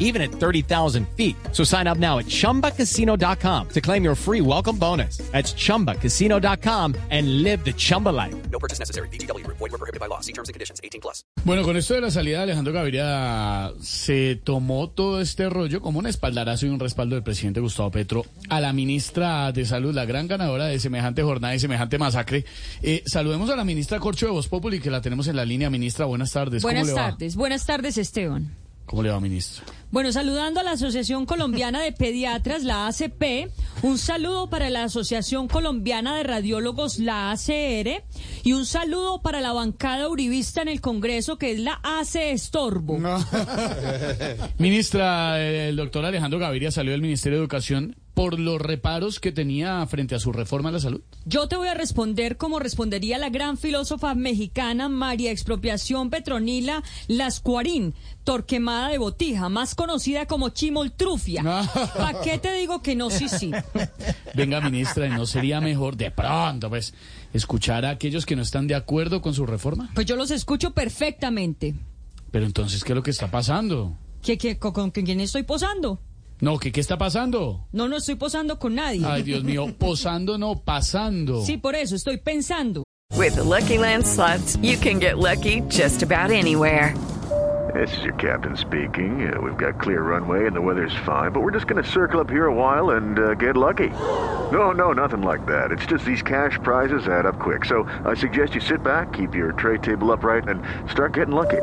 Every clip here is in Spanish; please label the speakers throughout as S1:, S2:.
S1: even at 30,000 feet. So sign up now at chumbacasino.com to claim your free welcome bonus. That's chumbacasino.com and live the Chumba life.
S2: No purchase necessary. BGW. Void were prohibited by law. See terms and conditions. 18 plus.
S3: Bueno, con esto de la salida de Alejandro Gaviria, se tomó todo este rollo como un espaldarazo y un respaldo del presidente Gustavo Petro a la ministra de Salud, la gran ganadora de semejante jornada y semejante masacre. Eh, saludemos a la ministra Corcho de Voz Populi, que la tenemos en la línea. Ministra, buenas tardes. ¿Cómo
S4: Buenas tardes, buenas tardes Esteban.
S3: ¿Cómo le va, ministra?
S4: Bueno, saludando a la Asociación Colombiana de Pediatras, la ACP, un saludo para la Asociación Colombiana de Radiólogos, la ACR, y un saludo para la bancada uribista en el Congreso, que es la AC Estorbo.
S3: Ministra, el doctor Alejandro Gaviria salió del Ministerio de Educación por los reparos que tenía frente a su reforma a la salud.
S4: Yo te voy a responder como respondería la gran filósofa mexicana María Expropiación Petronila Lascuarín, Torquemada de Botija, más conocida como Chimoltrufia. ¿Para qué te digo que no, sí, sí?
S3: Venga, ministra, ¿y no sería mejor de pronto, pues, escuchar a aquellos que no están de acuerdo con su reforma?
S4: Pues yo los escucho perfectamente.
S3: Pero entonces, ¿qué es lo que está pasando?
S4: ¿Qué, qué, con, con quién estoy posando?
S3: No, ¿qué, qué está pasando?
S4: No, no estoy posando con nadie.
S3: Ay, Dios mío, posando no, pasando.
S4: Sí, por eso estoy pensando.
S5: With the Lucky Land slots, you can get lucky just about anywhere.
S6: This is your captain speaking. Uh, we've got clear runway and the weather's fine, but we're just going to circle up here a while and uh, get lucky. No, no, nothing like that. It's just these cash prizes add up quick. So I suggest you sit back, keep your tray table upright, and start getting lucky.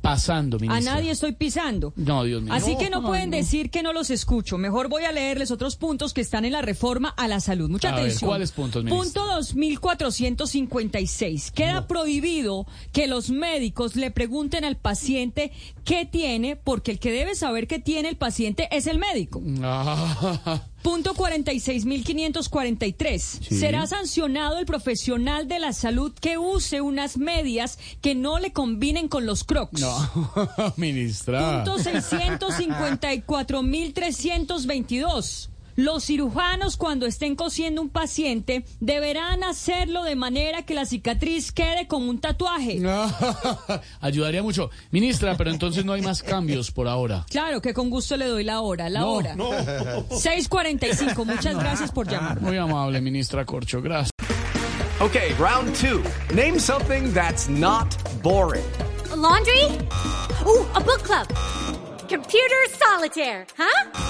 S3: Pasando,
S4: A
S3: ministra.
S4: nadie estoy pisando.
S3: No, Dios mío.
S4: Así que no
S3: no,
S4: pueden
S3: no.
S4: decir que no los escucho. Mejor voy a leerles otros puntos que están en la reforma a la salud. Mucha
S3: A ver,
S4: atención.
S3: ¿cuáles puntos, ministra?
S4: Punto 2456. Queda prohibido que los médicos le pregunten al paciente qué tiene, porque el que debe saber qué tiene el paciente es el médico.
S3: Ah,
S4: Punto 46.543. Será sancionado el profesional de la salud que use unas medias que no le combinen con los crocs.
S3: no, ministra.
S4: Punto 654.322. Los cirujanos cuando estén cosiendo un paciente deberán hacerlo de manera que la cicatriz quede como un tatuaje.
S3: Ayudaría mucho. Ministra, pero entonces no hay más cambios por ahora.
S4: Claro que con gusto le doy la hora, la
S3: No,
S4: hora. 6.45. Muchas gracias por llamar.
S3: Muy amable, ministra Corcho. Gracias.
S2: Okay, round two. Name something that's not boring.
S7: A laundry? Ooh, a book club. Computer solitaire, huh?